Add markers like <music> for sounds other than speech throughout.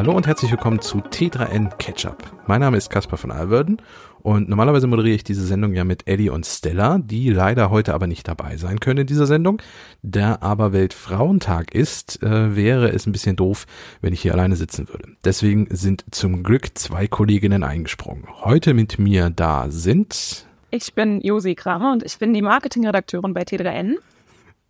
Hallo und herzlich willkommen zu T3N Ketchup. Mein Name ist Caspar von Alverden und normalerweise moderiere ich diese Sendung ja mit Eddie und Stella, die leider heute aber nicht dabei sein können in dieser Sendung. Da aber Weltfrauentag ist, äh, wäre es ein bisschen doof, wenn ich hier alleine sitzen würde. Deswegen sind zum Glück zwei Kolleginnen eingesprungen. Heute mit mir da sind... Ich bin Josi Kramer und ich bin die Marketingredakteurin bei T3N.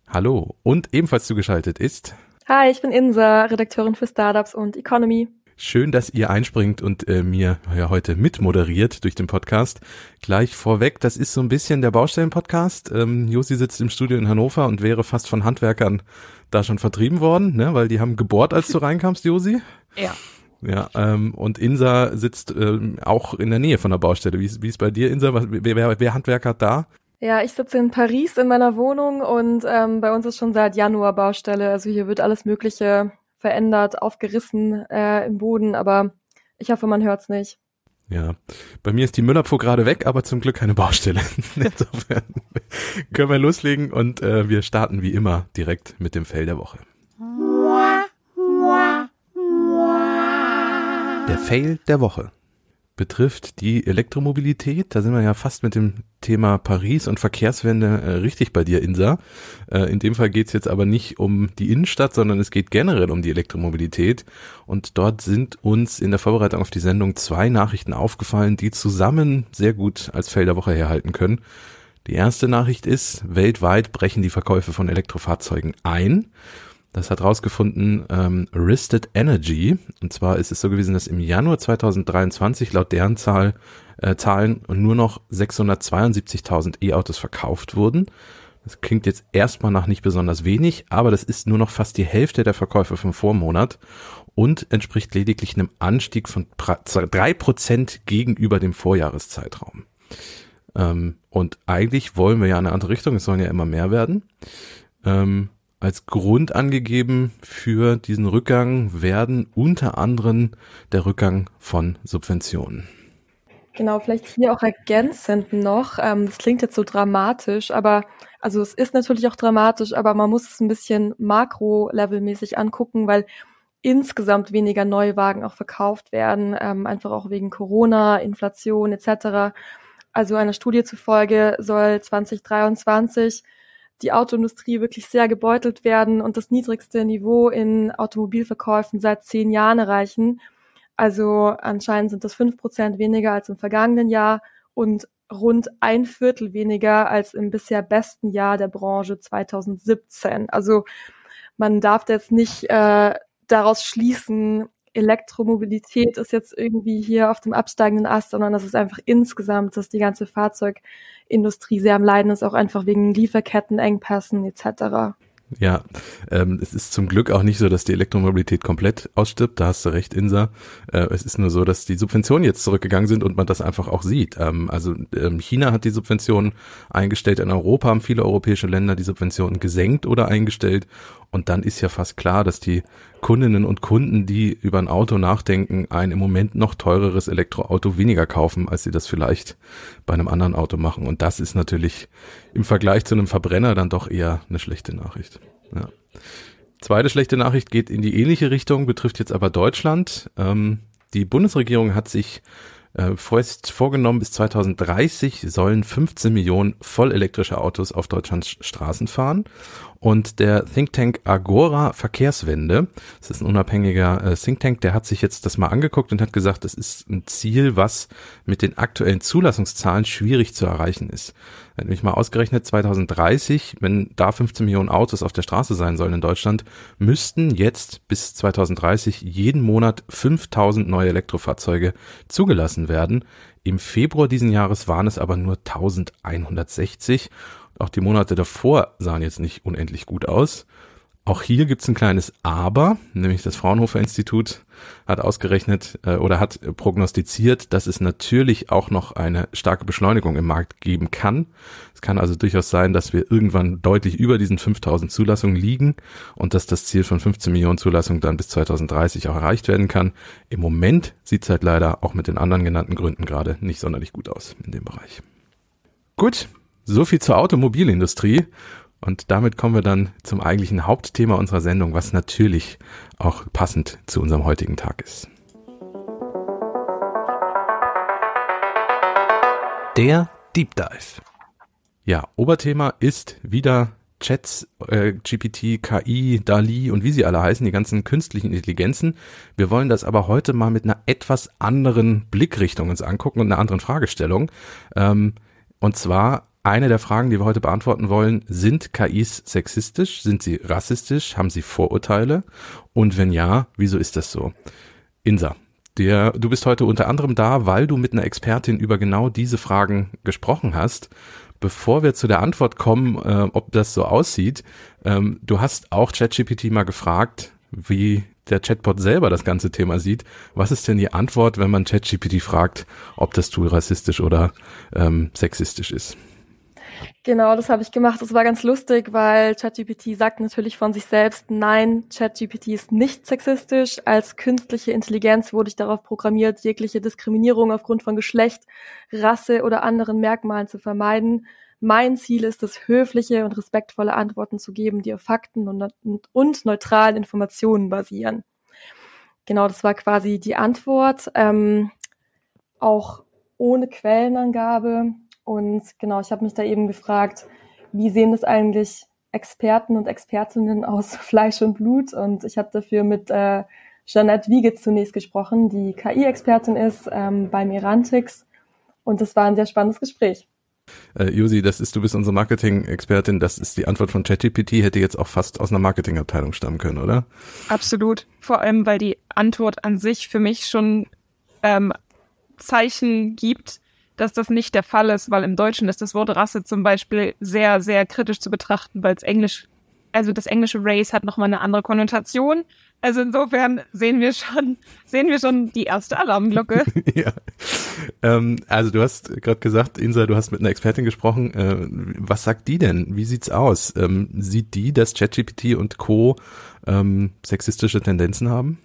Hallo und ebenfalls zugeschaltet ist... Hi, ich bin Insa, Redakteurin für Startups und Economy. Schön, dass ihr einspringt und äh, mir ja heute mitmoderiert durch den Podcast. Gleich vorweg, das ist so ein bisschen der Baustellen-Podcast. Ähm, Josi sitzt im Studio in Hannover und wäre fast von Handwerkern da schon vertrieben worden, ne? weil die haben gebohrt, als du reinkamst, Josi. Ja. Ja, ähm, und Insa sitzt ähm, auch in der Nähe von der Baustelle. Wie ist, wie ist bei dir, Insa? Wer, wer, wer Handwerker hat da? Ja, ich sitze in Paris in meiner Wohnung und ähm, bei uns ist schon seit Januar Baustelle. Also hier wird alles Mögliche verändert, aufgerissen äh, im Boden, aber ich hoffe, man hört's nicht. Ja, bei mir ist die Müllabfuhr gerade weg, aber zum Glück keine Baustelle. <laughs> Insofern können wir loslegen und äh, wir starten wie immer direkt mit dem Fell der Woche. Der Fail der Woche betrifft die Elektromobilität. Da sind wir ja fast mit dem Thema Paris und Verkehrswende äh, richtig bei dir, Insa. Äh, in dem Fall geht es jetzt aber nicht um die Innenstadt, sondern es geht generell um die Elektromobilität. Und dort sind uns in der Vorbereitung auf die Sendung zwei Nachrichten aufgefallen, die zusammen sehr gut als Feld der Woche herhalten können. Die erste Nachricht ist, weltweit brechen die Verkäufe von Elektrofahrzeugen ein. Das hat rausgefunden ähm, Risted Energy. Und zwar ist es so gewesen, dass im Januar 2023 laut deren Zahl, äh, Zahlen nur noch 672.000 E-Autos verkauft wurden. Das klingt jetzt erstmal nach nicht besonders wenig, aber das ist nur noch fast die Hälfte der Verkäufe vom Vormonat und entspricht lediglich einem Anstieg von drei Prozent gegenüber dem Vorjahreszeitraum. Ähm, und eigentlich wollen wir ja in eine andere Richtung, es sollen ja immer mehr werden. Ähm, als Grund angegeben für diesen Rückgang werden unter anderem der Rückgang von Subventionen. Genau, vielleicht hier auch ergänzend noch, ähm, das klingt jetzt so dramatisch, aber also es ist natürlich auch dramatisch, aber man muss es ein bisschen makro-levelmäßig angucken, weil insgesamt weniger Neuwagen auch verkauft werden, ähm, einfach auch wegen Corona, Inflation etc. Also einer Studie zufolge soll 2023 die Autoindustrie wirklich sehr gebeutelt werden und das niedrigste Niveau in Automobilverkäufen seit zehn Jahren erreichen. Also anscheinend sind das fünf Prozent weniger als im vergangenen Jahr und rund ein Viertel weniger als im bisher besten Jahr der Branche 2017. Also man darf jetzt nicht äh, daraus schließen, Elektromobilität ist jetzt irgendwie hier auf dem absteigenden Ast, sondern das ist einfach insgesamt, dass die ganze Fahrzeugindustrie sehr am Leiden ist, auch einfach wegen Lieferkettenengpässen etc. Ja, ähm, es ist zum Glück auch nicht so, dass die Elektromobilität komplett ausstirbt. Da hast du recht, Insa. Äh, es ist nur so, dass die Subventionen jetzt zurückgegangen sind und man das einfach auch sieht. Ähm, also ähm, China hat die Subventionen eingestellt, in Europa haben viele europäische Länder die Subventionen gesenkt oder eingestellt. Und dann ist ja fast klar, dass die Kundinnen und Kunden, die über ein Auto nachdenken, ein im Moment noch teureres Elektroauto weniger kaufen, als sie das vielleicht bei einem anderen Auto machen. Und das ist natürlich im Vergleich zu einem Verbrenner dann doch eher eine schlechte Nachricht. Ja. Zweite schlechte Nachricht geht in die ähnliche Richtung, betrifft jetzt aber Deutschland. Ähm, die Bundesregierung hat sich äh, vorgenommen, bis 2030 sollen 15 Millionen vollelektrische Autos auf Deutschlands Straßen fahren. Und der Think Tank Agora Verkehrswende, das ist ein unabhängiger äh, Think Tank, der hat sich jetzt das mal angeguckt und hat gesagt, das ist ein Ziel, was mit den aktuellen Zulassungszahlen schwierig zu erreichen ist. Er hat nämlich mal ausgerechnet, 2030, wenn da 15 Millionen Autos auf der Straße sein sollen in Deutschland, müssten jetzt bis 2030 jeden Monat 5000 neue Elektrofahrzeuge zugelassen werden. Im Februar diesen Jahres waren es aber nur 1160 auch die Monate davor sahen jetzt nicht unendlich gut aus. Auch hier gibt's ein kleines Aber, nämlich das Fraunhofer Institut hat ausgerechnet äh, oder hat prognostiziert, dass es natürlich auch noch eine starke Beschleunigung im Markt geben kann. Es kann also durchaus sein, dass wir irgendwann deutlich über diesen 5000 Zulassungen liegen und dass das Ziel von 15 Millionen Zulassungen dann bis 2030 auch erreicht werden kann. Im Moment sieht's halt leider auch mit den anderen genannten Gründen gerade nicht sonderlich gut aus in dem Bereich. Gut, so viel zur Automobilindustrie. Und damit kommen wir dann zum eigentlichen Hauptthema unserer Sendung, was natürlich auch passend zu unserem heutigen Tag ist. Der Deep Dive. Ja, Oberthema ist wieder Chats, äh, GPT, KI, DALI und wie sie alle heißen, die ganzen künstlichen Intelligenzen. Wir wollen das aber heute mal mit einer etwas anderen Blickrichtung uns angucken und einer anderen Fragestellung. Ähm, und zwar eine der Fragen, die wir heute beantworten wollen, sind KIs sexistisch? Sind sie rassistisch? Haben sie Vorurteile? Und wenn ja, wieso ist das so? Insa, der, du bist heute unter anderem da, weil du mit einer Expertin über genau diese Fragen gesprochen hast. Bevor wir zu der Antwort kommen, äh, ob das so aussieht, ähm, du hast auch ChatGPT mal gefragt, wie der Chatbot selber das ganze Thema sieht. Was ist denn die Antwort, wenn man ChatGPT fragt, ob das Tool rassistisch oder ähm, sexistisch ist? Genau, das habe ich gemacht. Das war ganz lustig, weil ChatGPT sagt natürlich von sich selbst, nein, ChatGPT ist nicht sexistisch. Als künstliche Intelligenz wurde ich darauf programmiert, jegliche Diskriminierung aufgrund von Geschlecht, Rasse oder anderen Merkmalen zu vermeiden. Mein Ziel ist es, höfliche und respektvolle Antworten zu geben, die auf Fakten und, und neutralen Informationen basieren. Genau, das war quasi die Antwort. Ähm, auch ohne Quellenangabe und genau, ich habe mich da eben gefragt, wie sehen das eigentlich Experten und Expertinnen aus <laughs> Fleisch und Blut? Und ich habe dafür mit äh, Jeanette Wiege zunächst gesprochen, die KI-Expertin ist ähm, beim Irantix. Und das war ein sehr spannendes Gespräch. Äh, Josi, das ist, du bist unsere Marketing-Expertin. Das ist die Antwort von ChatGPT, hätte jetzt auch fast aus einer Marketingabteilung stammen können, oder? Absolut. Vor allem, weil die Antwort an sich für mich schon ähm, Zeichen gibt, dass das nicht der Fall ist, weil im Deutschen ist das Wort Rasse zum Beispiel sehr, sehr kritisch zu betrachten, weil es Englisch, also das englische Race hat nochmal eine andere Konnotation. Also insofern sehen wir schon, sehen wir schon die erste Alarmglocke. <laughs> ja. Ähm, also du hast gerade gesagt, Insa, du hast mit einer Expertin gesprochen. Äh, was sagt die denn? Wie sieht's aus? Ähm, sieht die, dass ChatGPT und Co. Ähm, sexistische Tendenzen haben?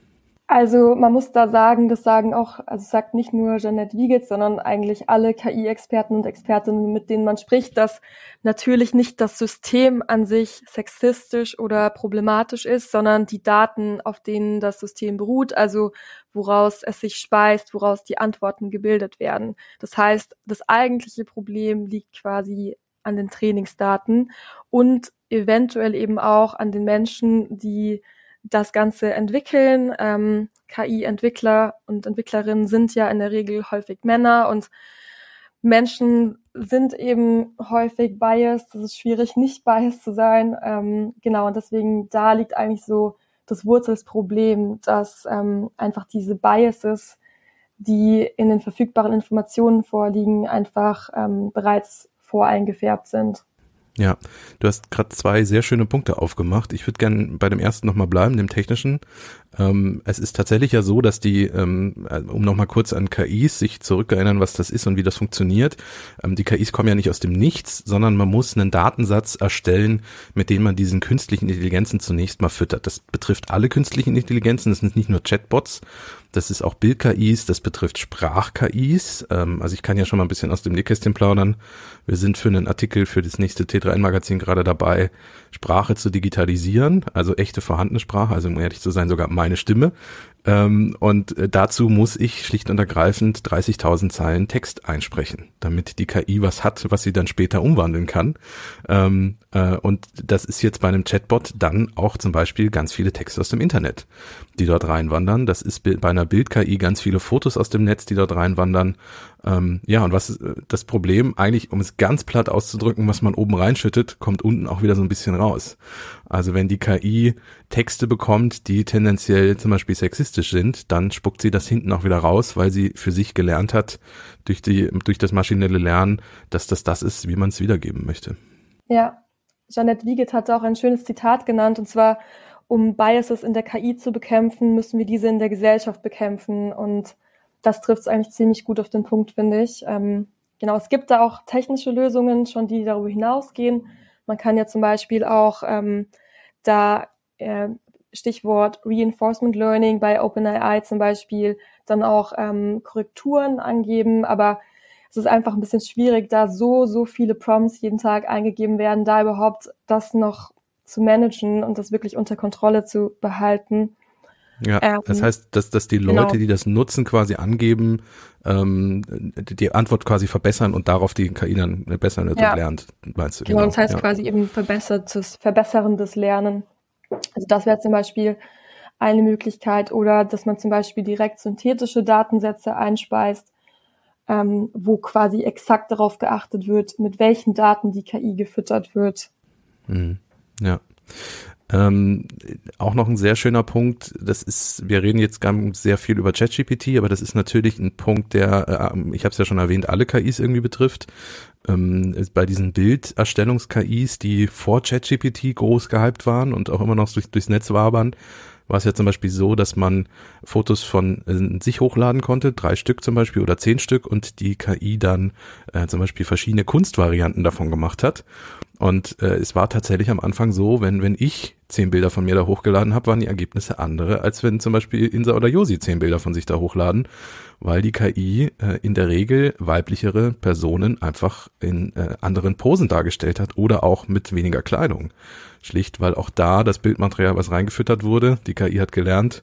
Also man muss da sagen, das sagen auch, also sagt nicht nur Jeanette Wiegels, sondern eigentlich alle KI-Experten und Expertinnen, mit denen man spricht, dass natürlich nicht das System an sich sexistisch oder problematisch ist, sondern die Daten, auf denen das System beruht, also woraus es sich speist, woraus die Antworten gebildet werden. Das heißt, das eigentliche Problem liegt quasi an den Trainingsdaten und eventuell eben auch an den Menschen, die das Ganze entwickeln. Ähm, KI-Entwickler und Entwicklerinnen sind ja in der Regel häufig Männer und Menschen sind eben häufig biased. Es ist schwierig, nicht biased zu sein. Ähm, genau, und deswegen da liegt eigentlich so das Wurzelsproblem, dass ähm, einfach diese Biases, die in den verfügbaren Informationen vorliegen, einfach ähm, bereits voreingefärbt sind. Ja, du hast gerade zwei sehr schöne Punkte aufgemacht. Ich würde gerne bei dem ersten nochmal bleiben, dem technischen. Ähm, es ist tatsächlich ja so, dass die, ähm, äh, um nochmal kurz an KIs sich zurückerinnern, was das ist und wie das funktioniert, ähm, die KIs kommen ja nicht aus dem Nichts, sondern man muss einen Datensatz erstellen, mit dem man diesen künstlichen Intelligenzen zunächst mal füttert. Das betrifft alle künstlichen Intelligenzen, das sind nicht nur Chatbots, das ist auch Bild-KIs, das betrifft Sprach-KIs. Ähm, also ich kann ja schon mal ein bisschen aus dem Nähkästchen plaudern. Wir sind für einen Artikel für das nächste T3N-Magazin gerade dabei, Sprache zu digitalisieren, also echte vorhandene Sprache, also um ehrlich zu sein, sogar meine Stimme. Ähm, und äh, dazu muss ich schlicht und ergreifend 30.000 Zeilen Text einsprechen, damit die KI was hat, was sie dann später umwandeln kann. Ähm, äh, und das ist jetzt bei einem Chatbot dann auch zum Beispiel ganz viele Texte aus dem Internet, die dort reinwandern. Das ist bei einer Bild-KI ganz viele Fotos aus dem Netz, die dort reinwandern. Ähm, ja, und was ist äh, das Problem? Eigentlich, um es ganz platt auszudrücken, was man oben reinschüttet, kommt unten auch wieder so ein bisschen raus. Also wenn die KI Texte bekommt, die tendenziell zum Beispiel sexistisch sind, dann spuckt sie das hinten auch wieder raus, weil sie für sich gelernt hat, durch die, durch das maschinelle Lernen, dass das das ist, wie man es wiedergeben möchte. Ja, Jeanette Wiegert hat auch ein schönes Zitat genannt, und zwar, um Biases in der KI zu bekämpfen, müssen wir diese in der Gesellschaft bekämpfen. Und das trifft es eigentlich ziemlich gut auf den Punkt, finde ich. Ähm, genau, es gibt da auch technische Lösungen schon, die darüber hinausgehen. Man kann ja zum Beispiel auch ähm, da äh, Stichwort Reinforcement Learning bei OpenAI zum Beispiel dann auch ähm, Korrekturen angeben, aber es ist einfach ein bisschen schwierig, da so, so viele Prompts jeden Tag eingegeben werden, da überhaupt das noch zu managen und das wirklich unter Kontrolle zu behalten. Ja, ähm, das heißt, dass, dass die Leute, genau. die das nutzen, quasi angeben, ähm, die Antwort quasi verbessern und darauf die KI dann besser ja. lernt, meinst du? Genau, genau. das heißt ja. quasi eben verbessertes, verbesserndes Lernen. Also das wäre zum Beispiel eine Möglichkeit oder dass man zum Beispiel direkt synthetische Datensätze einspeist, ähm, wo quasi exakt darauf geachtet wird, mit welchen Daten die KI gefüttert wird. Mhm. Ja. Ähm, auch noch ein sehr schöner Punkt, das ist, wir reden jetzt ganz sehr viel über ChatGPT, aber das ist natürlich ein Punkt, der, äh, ich habe es ja schon erwähnt, alle KIs irgendwie betrifft. Ähm, bei diesen Bilderstellungs-KIs, die vor ChatGPT groß gehypt waren und auch immer noch durch, durchs Netz wabern, war es ja zum Beispiel so, dass man Fotos von äh, sich hochladen konnte, drei Stück zum Beispiel oder zehn Stück und die KI dann äh, zum Beispiel verschiedene Kunstvarianten davon gemacht hat. Und äh, es war tatsächlich am Anfang so, wenn, wenn ich zehn Bilder von mir da hochgeladen habe, waren die Ergebnisse andere, als wenn zum Beispiel Insa oder Josi zehn Bilder von sich da hochladen, weil die KI äh, in der Regel weiblichere Personen einfach in äh, anderen Posen dargestellt hat oder auch mit weniger Kleidung. Schlicht, weil auch da das Bildmaterial, was reingefüttert wurde, die KI hat gelernt,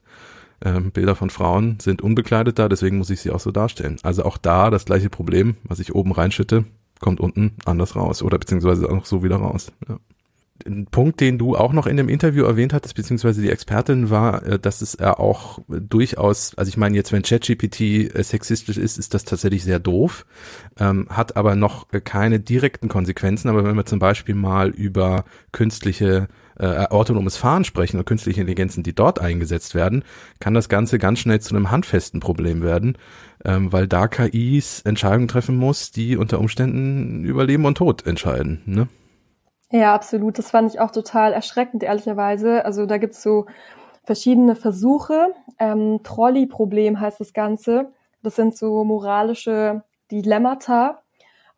ähm, Bilder von Frauen sind unbekleidet da, deswegen muss ich sie auch so darstellen. Also auch da das gleiche Problem, was ich oben reinschütte, kommt unten anders raus oder beziehungsweise auch so wieder raus. Ja ein Punkt, den du auch noch in dem Interview erwähnt hattest, beziehungsweise die Expertin war, äh, dass es ja auch durchaus, also ich meine jetzt, wenn ChatGPT äh, sexistisch ist, ist das tatsächlich sehr doof, ähm, hat aber noch keine direkten Konsequenzen. Aber wenn wir zum Beispiel mal über künstliche äh, autonomes Fahren sprechen und künstliche Intelligenzen, die dort eingesetzt werden, kann das Ganze ganz schnell zu einem handfesten Problem werden, ähm, weil da KIs Entscheidungen treffen muss, die unter Umständen über Leben und Tod entscheiden. Ne? Ja, absolut. Das fand ich auch total erschreckend, ehrlicherweise. Also da gibt's so verschiedene Versuche. Ähm, Trolley-Problem heißt das Ganze. Das sind so moralische Dilemmata,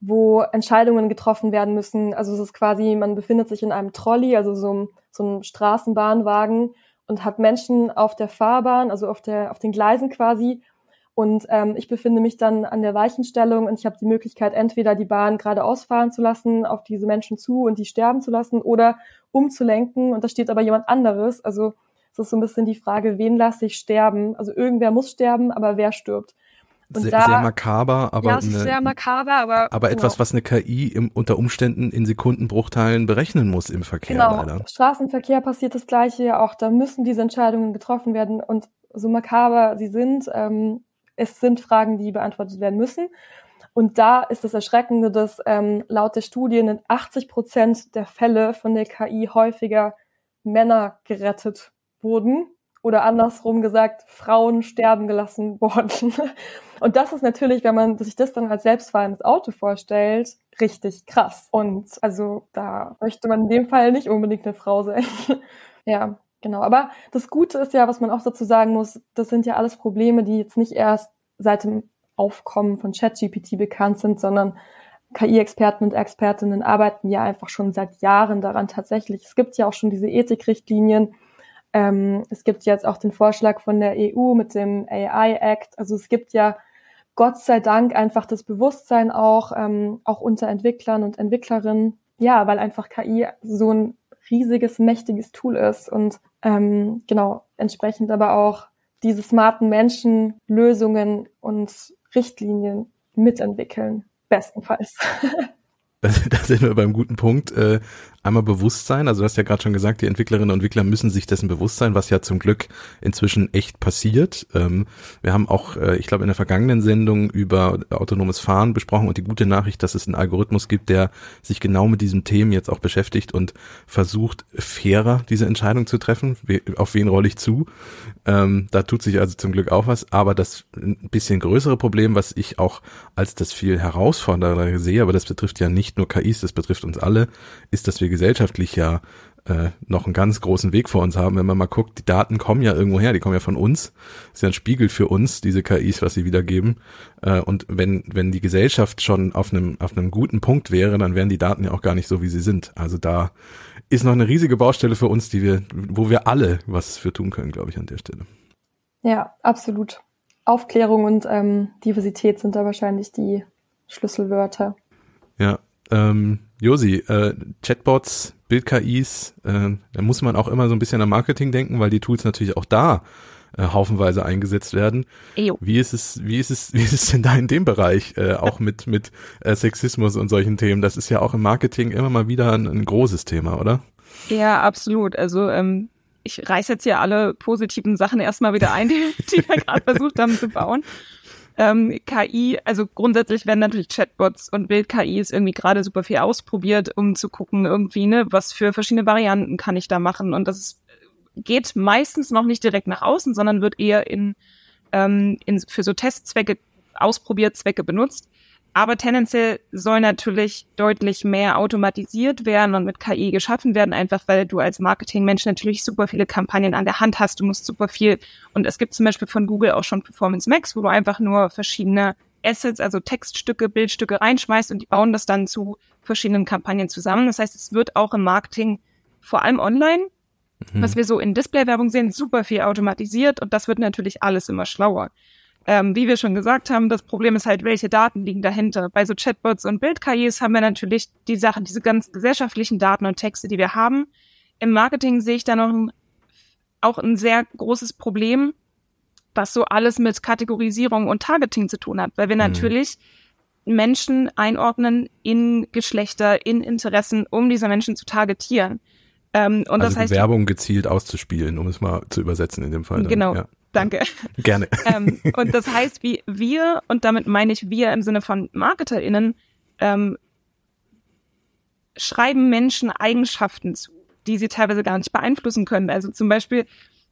wo Entscheidungen getroffen werden müssen. Also es ist quasi, man befindet sich in einem Trolley, also so, so einem Straßenbahnwagen und hat Menschen auf der Fahrbahn, also auf, der, auf den Gleisen quasi und ähm, ich befinde mich dann an der Weichenstellung und ich habe die Möglichkeit, entweder die Bahn geradeaus fahren zu lassen, auf diese Menschen zu und die sterben zu lassen oder umzulenken. Und da steht aber jemand anderes. Also es ist so ein bisschen die Frage, wen lasse ich sterben? Also irgendwer muss sterben, aber wer stirbt? Sehr, da, sehr makaber, aber ja, eine, sehr makaber, aber aber genau. etwas, was eine KI im, unter Umständen in Sekundenbruchteilen berechnen muss im Verkehr. Genau. Leider. Straßenverkehr passiert das Gleiche. Auch da müssen diese Entscheidungen getroffen werden und so makaber sie sind, ähm, es sind Fragen, die beantwortet werden müssen. Und da ist das Erschreckende, dass ähm, laut der Studien in 80 Prozent der Fälle von der KI häufiger Männer gerettet wurden oder andersrum gesagt, Frauen sterben gelassen <laughs> worden. Und das ist natürlich, wenn man sich das dann als selbstfahrendes Auto vorstellt, richtig krass. Und also da möchte man in dem Fall nicht unbedingt eine Frau sein. <laughs> ja, Genau, aber das Gute ist ja, was man auch dazu sagen muss, das sind ja alles Probleme, die jetzt nicht erst seit dem Aufkommen von ChatGPT bekannt sind, sondern KI-Experten und Expertinnen arbeiten ja einfach schon seit Jahren daran tatsächlich. Es gibt ja auch schon diese Ethikrichtlinien. Ähm, es gibt jetzt auch den Vorschlag von der EU mit dem AI Act. Also es gibt ja Gott sei Dank einfach das Bewusstsein auch, ähm, auch unter Entwicklern und Entwicklerinnen. Ja, weil einfach KI so ein riesiges, mächtiges Tool ist und ähm, genau entsprechend aber auch diese smarten Menschen Lösungen und Richtlinien mitentwickeln, bestenfalls. <laughs> da sind wir beim guten Punkt. Einmal Bewusstsein, also du hast ja gerade schon gesagt, die Entwicklerinnen und Entwickler müssen sich dessen bewusst sein, was ja zum Glück inzwischen echt passiert. Ähm, wir haben auch, äh, ich glaube, in der vergangenen Sendung über autonomes Fahren besprochen und die gute Nachricht, dass es einen Algorithmus gibt, der sich genau mit diesem Themen jetzt auch beschäftigt und versucht, fairer diese Entscheidung zu treffen. Auf wen rolle ich zu? Ähm, da tut sich also zum Glück auch was, aber das ein bisschen größere Problem, was ich auch als das viel herausfordernder sehe, aber das betrifft ja nicht nur KIs, das betrifft uns alle, ist, dass wir gesellschaftlich ja äh, noch einen ganz großen Weg vor uns haben. Wenn man mal guckt, die Daten kommen ja irgendwo her, die kommen ja von uns. Das ist ja ein Spiegel für uns, diese KIs, was sie wiedergeben. Äh, und wenn, wenn die Gesellschaft schon auf einem, auf einem guten Punkt wäre, dann wären die Daten ja auch gar nicht so, wie sie sind. Also da ist noch eine riesige Baustelle für uns, die wir, wo wir alle was für tun können, glaube ich, an der Stelle. Ja, absolut. Aufklärung und ähm, Diversität sind da wahrscheinlich die Schlüsselwörter. Ja, ähm, Josi, äh, Chatbots, Bild-KIs, äh, da muss man auch immer so ein bisschen am Marketing denken, weil die Tools natürlich auch da äh, haufenweise eingesetzt werden. Ejo. Wie ist es, wie ist es, <laughs> wie ist es denn da in dem Bereich, äh, auch mit, mit äh, Sexismus und solchen Themen? Das ist ja auch im Marketing immer mal wieder ein, ein großes Thema, oder? Ja, absolut. Also ähm, ich reiß jetzt hier alle positiven Sachen erstmal wieder ein, die, die wir gerade versucht haben zu bauen. Ähm, KI, also grundsätzlich werden natürlich Chatbots und Bild-KIs irgendwie gerade super viel ausprobiert, um zu gucken, irgendwie, ne, was für verschiedene Varianten kann ich da machen. Und das ist geht meistens noch nicht direkt nach außen, sondern wird eher in, ähm, in für so Testzwecke, Ausprobierzwecke benutzt. Aber tendenziell soll natürlich deutlich mehr automatisiert werden und mit KI geschaffen werden, einfach weil du als Marketingmensch natürlich super viele Kampagnen an der Hand hast. Du musst super viel, und es gibt zum Beispiel von Google auch schon Performance Max, wo du einfach nur verschiedene Assets, also Textstücke, Bildstücke reinschmeißt und die bauen das dann zu verschiedenen Kampagnen zusammen. Das heißt, es wird auch im Marketing, vor allem online, mhm. was wir so in Displaywerbung sehen, super viel automatisiert und das wird natürlich alles immer schlauer. Ähm, wie wir schon gesagt haben, das Problem ist halt, welche Daten liegen dahinter. Bei so Chatbots und Bild-KIs haben wir natürlich die Sachen, diese ganz gesellschaftlichen Daten und Texte, die wir haben. Im Marketing sehe ich da noch ein, auch ein sehr großes Problem, was so alles mit Kategorisierung und Targeting zu tun hat, weil wir mhm. natürlich Menschen einordnen in Geschlechter, in Interessen, um diese Menschen zu targetieren. Ähm, und also das heißt, Werbung gezielt auszuspielen, um es mal zu übersetzen in dem Fall. Dann. Genau. Ja. Danke. Gerne. <laughs> ähm, und das heißt, wie wir, und damit meine ich wir im Sinne von MarketerInnen, ähm, schreiben Menschen Eigenschaften zu, die sie teilweise gar nicht beeinflussen können. Also zum Beispiel,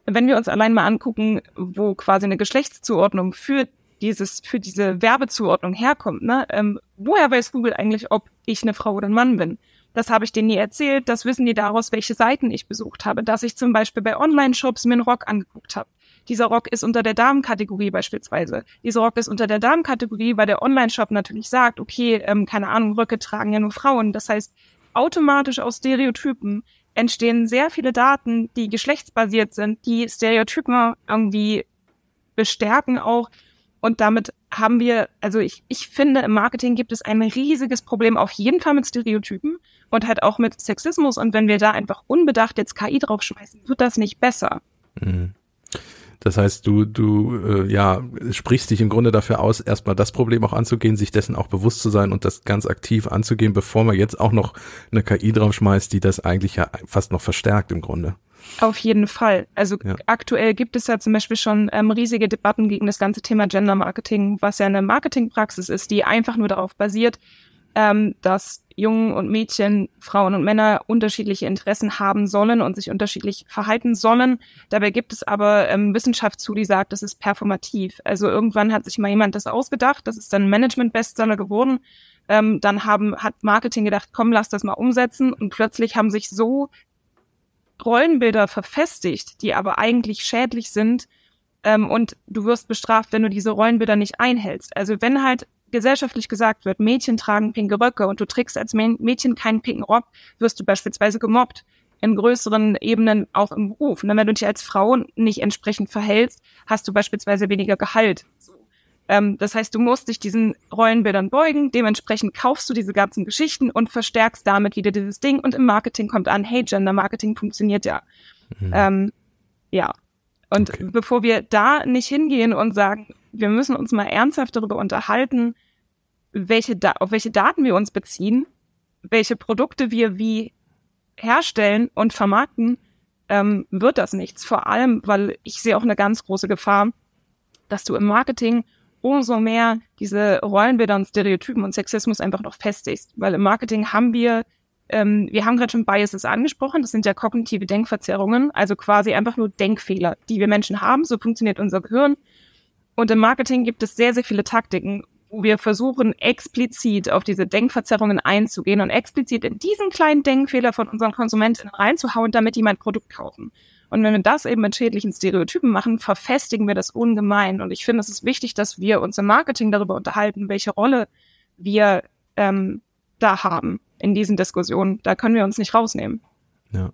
wenn wir uns allein mal angucken, wo quasi eine Geschlechtszuordnung für dieses, für diese Werbezuordnung herkommt, ne? Ähm, woher weiß Google eigentlich, ob ich eine Frau oder ein Mann bin? Das habe ich denen nie erzählt. Das wissen die daraus, welche Seiten ich besucht habe. Dass ich zum Beispiel bei Online-Shops mir einen Rock angeguckt habe. Dieser Rock ist unter der Damenkategorie beispielsweise. Dieser Rock ist unter der Damenkategorie, weil der Online-Shop natürlich sagt, okay, ähm, keine Ahnung, Röcke tragen ja nur Frauen. Das heißt, automatisch aus Stereotypen entstehen sehr viele Daten, die geschlechtsbasiert sind, die Stereotypen irgendwie bestärken auch und damit haben wir, also ich, ich finde, im Marketing gibt es ein riesiges Problem auf jeden Fall mit Stereotypen und halt auch mit Sexismus. Und wenn wir da einfach unbedacht jetzt KI draufschmeißen, wird das nicht besser. Mhm. Das heißt, du, du, äh, ja, sprichst dich im Grunde dafür aus, erstmal das Problem auch anzugehen, sich dessen auch bewusst zu sein und das ganz aktiv anzugehen, bevor man jetzt auch noch eine KI draufschmeißt, die das eigentlich ja fast noch verstärkt im Grunde. Auf jeden Fall. Also ja. aktuell gibt es ja zum Beispiel schon ähm, riesige Debatten gegen das ganze Thema Gender Marketing, was ja eine Marketingpraxis ist, die einfach nur darauf basiert, ähm, dass Jungen und Mädchen, Frauen und Männer unterschiedliche Interessen haben sollen und sich unterschiedlich verhalten sollen. Dabei gibt es aber ähm, Wissenschaft zu, die sagt, das ist performativ. Also irgendwann hat sich mal jemand das ausgedacht, das ist dann Management-Bestseller geworden. Ähm, dann haben, hat Marketing gedacht, komm, lass das mal umsetzen. Und plötzlich haben sich so Rollenbilder verfestigt, die aber eigentlich schädlich sind. Ähm, und du wirst bestraft, wenn du diese Rollenbilder nicht einhältst. Also wenn halt gesellschaftlich gesagt wird, Mädchen tragen pinke Röcke und du trägst als Mädchen keinen pinken Rock, wirst du beispielsweise gemobbt. In größeren Ebenen auch im Beruf. Und wenn du dich als Frau nicht entsprechend verhältst, hast du beispielsweise weniger Gehalt. Ähm, das heißt, du musst dich diesen Rollenbildern beugen, dementsprechend kaufst du diese ganzen Geschichten und verstärkst damit wieder dieses Ding und im Marketing kommt an, hey, Gender Marketing funktioniert ja. Mhm. Ähm, ja. Und okay. bevor wir da nicht hingehen und sagen, wir müssen uns mal ernsthaft darüber unterhalten, welche auf welche Daten wir uns beziehen, welche Produkte wir wie herstellen und vermarkten, ähm, wird das nichts. Vor allem, weil ich sehe auch eine ganz große Gefahr, dass du im Marketing umso mehr diese Rollenbilder und Stereotypen und Sexismus einfach noch festigst. Weil im Marketing haben wir, ähm, wir haben gerade schon Biases angesprochen, das sind ja kognitive Denkverzerrungen, also quasi einfach nur Denkfehler, die wir Menschen haben, so funktioniert unser Gehirn. Und im Marketing gibt es sehr, sehr viele Taktiken, wir versuchen, explizit auf diese Denkverzerrungen einzugehen und explizit in diesen kleinen Denkfehler von unseren Konsumenten reinzuhauen, damit die mein Produkt kaufen. Und wenn wir das eben mit schädlichen Stereotypen machen, verfestigen wir das ungemein. Und ich finde, es ist wichtig, dass wir uns im Marketing darüber unterhalten, welche Rolle wir ähm, da haben in diesen Diskussionen. Da können wir uns nicht rausnehmen. Ja.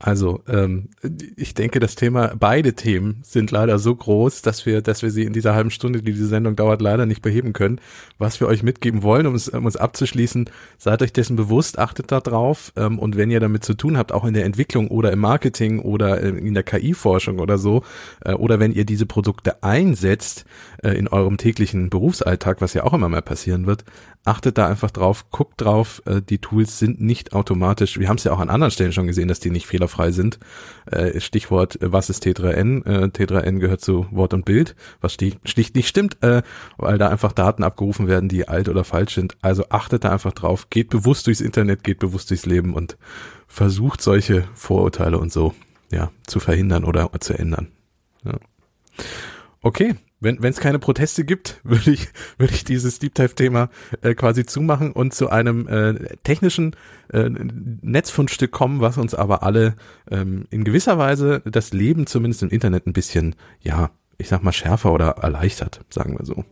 Also ähm, ich denke, das Thema, beide Themen sind leider so groß, dass wir, dass wir sie in dieser halben Stunde, die diese Sendung dauert, leider nicht beheben können. Was wir euch mitgeben wollen, um es, um es abzuschließen, seid euch dessen bewusst, achtet da drauf ähm, und wenn ihr damit zu tun habt, auch in der Entwicklung oder im Marketing oder in der KI-Forschung oder so, äh, oder wenn ihr diese Produkte einsetzt äh, in eurem täglichen Berufsalltag, was ja auch immer mehr passieren wird, achtet da einfach drauf, guckt drauf, äh, die Tools sind nicht automatisch, wir haben es ja auch an anderen Stellen schon gesehen, dass die nicht fehlerfrei sind. Äh, Stichwort, äh, was ist T3N? Äh, T3N gehört zu Wort und Bild, was schlicht nicht stimmt, äh, weil da einfach Daten abgerufen werden, die alt oder falsch sind. Also achtet da einfach drauf, geht bewusst durchs Internet, geht bewusst durchs Leben und versucht solche Vorurteile und so ja zu verhindern oder zu ändern. Ja. Okay, wenn es keine Proteste gibt, <laughs> würde ich, würde ich dieses Deep Dive-Thema äh, quasi zumachen und zu einem äh, technischen äh, Netzfundstück kommen, was uns aber alle ähm, in gewisser Weise das Leben zumindest im Internet ein bisschen, ja, ich sag mal, schärfer oder erleichtert, sagen wir so.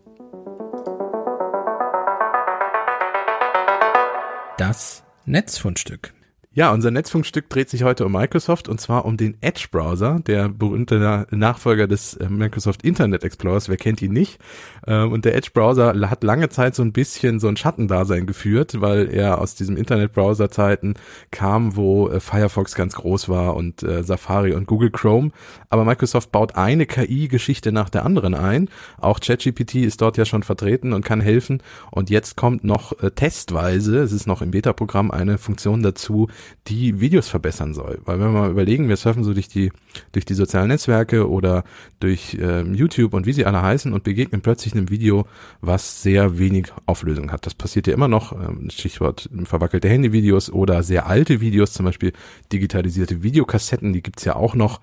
Das Netzfundstück. Ja, unser Netzfunkstück dreht sich heute um Microsoft und zwar um den Edge-Browser, der berühmte Nachfolger des äh, Microsoft Internet Explorers. Wer kennt ihn nicht? Ähm, und der Edge-Browser hat lange Zeit so ein bisschen so ein Schattendasein geführt, weil er aus diesem Internet-Browser-Zeiten kam, wo äh, Firefox ganz groß war und äh, Safari und Google Chrome. Aber Microsoft baut eine KI-Geschichte nach der anderen ein. Auch ChatGPT ist dort ja schon vertreten und kann helfen. Und jetzt kommt noch testweise, es ist noch im Beta-Programm, eine Funktion dazu, die Videos verbessern soll. Weil wenn wir mal überlegen, wir surfen so durch die, durch die sozialen Netzwerke oder durch ähm, YouTube und wie sie alle heißen und begegnen plötzlich einem Video, was sehr wenig Auflösung hat. Das passiert ja immer noch, ähm, Stichwort verwackelte Handyvideos oder sehr alte Videos, zum Beispiel digitalisierte Videokassetten, die gibt's ja auch noch.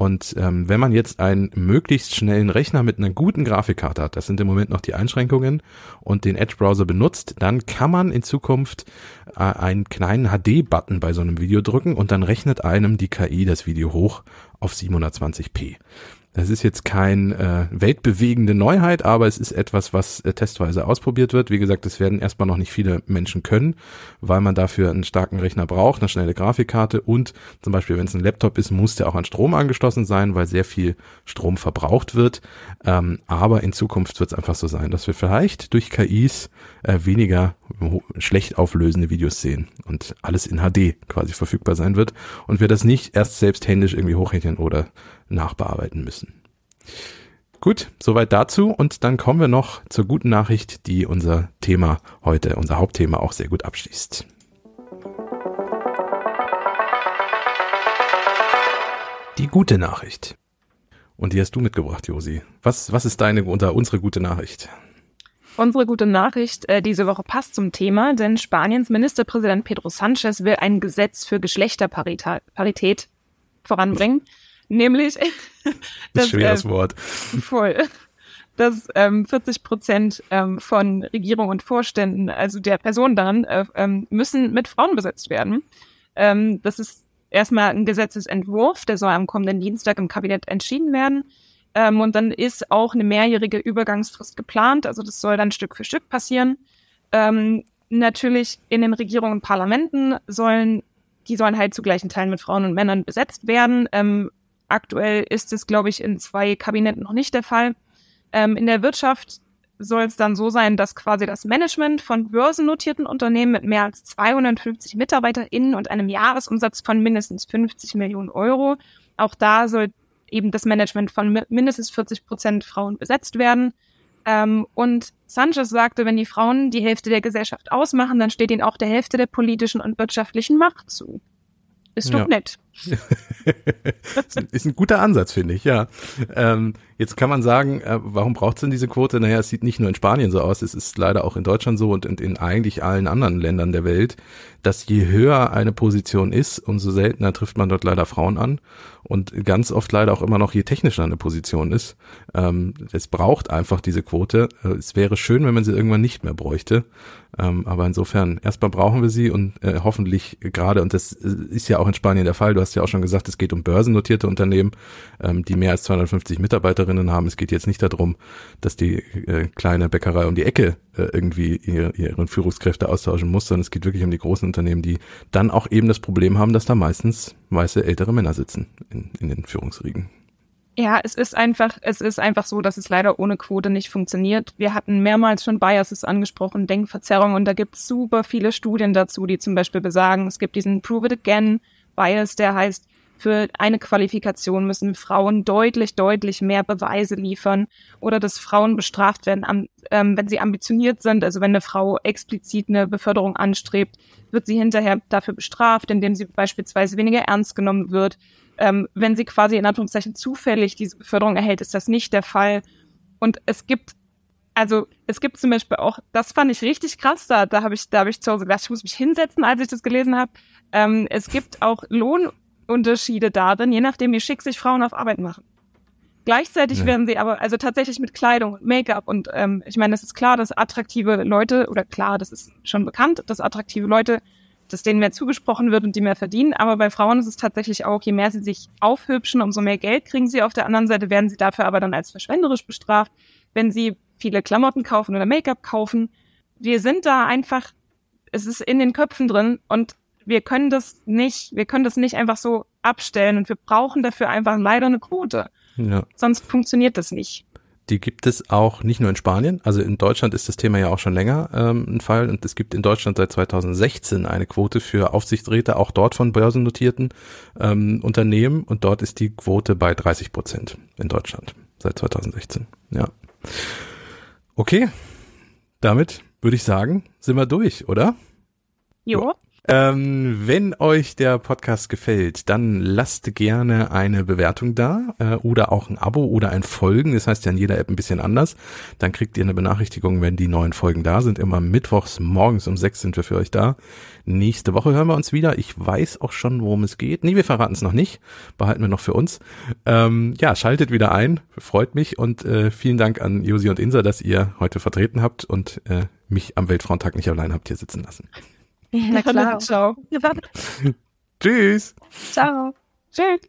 Und ähm, wenn man jetzt einen möglichst schnellen Rechner mit einer guten Grafikkarte hat, das sind im Moment noch die Einschränkungen, und den Edge-Browser benutzt, dann kann man in Zukunft äh, einen kleinen HD-Button bei so einem Video drücken und dann rechnet einem die KI das Video hoch auf 720p. Das ist jetzt kein äh, weltbewegende Neuheit, aber es ist etwas, was äh, testweise ausprobiert wird. Wie gesagt, das werden erstmal noch nicht viele Menschen können, weil man dafür einen starken Rechner braucht, eine schnelle Grafikkarte und zum Beispiel, wenn es ein Laptop ist, muss der auch an Strom angeschlossen sein, weil sehr viel Strom verbraucht wird. Ähm, aber in Zukunft wird es einfach so sein, dass wir vielleicht durch KIs äh, weniger schlecht auflösende Videos sehen und alles in HD quasi verfügbar sein wird und wir das nicht erst selbst händisch irgendwie hochrechnen oder nachbearbeiten müssen. Gut, soweit dazu und dann kommen wir noch zur guten Nachricht, die unser Thema heute, unser Hauptthema auch sehr gut abschließt. Die gute Nachricht. Und die hast du mitgebracht, Josi. Was, was ist deine oder unsere gute Nachricht? Unsere gute Nachricht äh, diese Woche passt zum Thema, denn Spaniens Ministerpräsident Pedro Sanchez will ein Gesetz für Geschlechterparität voranbringen. Nämlich <laughs> das, ist schweres äh, Wort. Voll. Dass ähm, 40 Prozent ähm, von Regierung und Vorständen, also der Personen daran, äh, ähm, müssen mit Frauen besetzt werden. Ähm, das ist erstmal ein Gesetzesentwurf, der soll am kommenden Dienstag im Kabinett entschieden werden. Ähm, und dann ist auch eine mehrjährige Übergangsfrist geplant. Also das soll dann Stück für Stück passieren. Ähm, natürlich in den Regierungen und Parlamenten sollen, die sollen halt zu gleichen Teilen mit Frauen und Männern besetzt werden. Ähm, Aktuell ist es, glaube ich, in zwei Kabinetten noch nicht der Fall. Ähm, in der Wirtschaft soll es dann so sein, dass quasi das Management von börsennotierten Unternehmen mit mehr als 250 MitarbeiterInnen und einem Jahresumsatz von mindestens 50 Millionen Euro, auch da soll eben das Management von mindestens 40 Prozent Frauen besetzt werden. Ähm, und Sanchez sagte, wenn die Frauen die Hälfte der Gesellschaft ausmachen, dann steht ihnen auch der Hälfte der politischen und wirtschaftlichen Macht zu. Ist doch ja. nett. <laughs> ist ein guter Ansatz, finde ich, ja. Ähm, jetzt kann man sagen, äh, warum braucht es denn diese Quote? Naja, es sieht nicht nur in Spanien so aus, es ist leider auch in Deutschland so und in, in eigentlich allen anderen Ländern der Welt, dass je höher eine Position ist, umso seltener trifft man dort leider Frauen an und ganz oft leider auch immer noch je technischer eine Position ist. Ähm, es braucht einfach diese Quote. Äh, es wäre schön, wenn man sie irgendwann nicht mehr bräuchte. Ähm, aber insofern, erstmal brauchen wir sie und äh, hoffentlich gerade, und das äh, ist ja auch in Spanien der Fall, Du hast ja auch schon gesagt, es geht um börsennotierte Unternehmen, ähm, die mehr als 250 Mitarbeiterinnen haben. Es geht jetzt nicht darum, dass die äh, kleine Bäckerei um die Ecke äh, irgendwie ihre, ihren Führungskräfte austauschen muss, sondern es geht wirklich um die großen Unternehmen, die dann auch eben das Problem haben, dass da meistens weiße ältere Männer sitzen in, in den Führungsriegen. Ja, es ist einfach, es ist einfach so, dass es leider ohne Quote nicht funktioniert. Wir hatten mehrmals schon Biases angesprochen, Denkverzerrung, und da gibt es super viele Studien dazu, die zum Beispiel besagen, es gibt diesen Prove it again Bias, der heißt, für eine Qualifikation müssen Frauen deutlich, deutlich mehr Beweise liefern oder dass Frauen bestraft werden, ähm, wenn sie ambitioniert sind. Also wenn eine Frau explizit eine Beförderung anstrebt, wird sie hinterher dafür bestraft, indem sie beispielsweise weniger ernst genommen wird. Ähm, wenn sie quasi in Anführungszeichen zufällig diese Beförderung erhält, ist das nicht der Fall. Und es gibt also es gibt zum Beispiel auch, das fand ich richtig krass, da, da habe ich, da habe ich zu Hause gedacht, ich muss mich hinsetzen, als ich das gelesen habe. Ähm, es gibt auch Lohnunterschiede darin, je nachdem, wie schick sich Frauen auf Arbeit machen. Gleichzeitig ja. werden sie aber, also tatsächlich mit Kleidung und Make-up und ähm, ich meine, es ist klar, dass attraktive Leute, oder klar, das ist schon bekannt, dass attraktive Leute, dass denen mehr zugesprochen wird und die mehr verdienen, aber bei Frauen ist es tatsächlich auch, je mehr sie sich aufhübschen, umso mehr Geld kriegen sie. Auf der anderen Seite werden sie dafür aber dann als verschwenderisch bestraft, wenn sie viele Klamotten kaufen oder Make-up kaufen. Wir sind da einfach, es ist in den Köpfen drin und wir können das nicht, wir können das nicht einfach so abstellen und wir brauchen dafür einfach leider eine Quote. Ja. Sonst funktioniert das nicht. Die gibt es auch nicht nur in Spanien, also in Deutschland ist das Thema ja auch schon länger ähm, ein Fall und es gibt in Deutschland seit 2016 eine Quote für Aufsichtsräte, auch dort von börsennotierten ähm, Unternehmen und dort ist die Quote bei 30 Prozent in Deutschland seit 2016. Ja. Okay, damit würde ich sagen, sind wir durch, oder? Jo. Ähm, wenn euch der Podcast gefällt, dann lasst gerne eine Bewertung da äh, oder auch ein Abo oder ein Folgen. Das heißt ja in jeder App ein bisschen anders. Dann kriegt ihr eine Benachrichtigung, wenn die neuen Folgen da sind. Immer mittwochs morgens um sechs sind wir für euch da. Nächste Woche hören wir uns wieder. Ich weiß auch schon, worum es geht. Nee, wir verraten es noch nicht. Behalten wir noch für uns. Ähm, ja, schaltet wieder ein. Freut mich und äh, vielen Dank an Josi und Insa, dass ihr heute vertreten habt und äh, mich am Weltfrauentag nicht allein habt hier sitzen lassen. Na klar. Na, ciao. Tschüss. Ciao. Tschüss.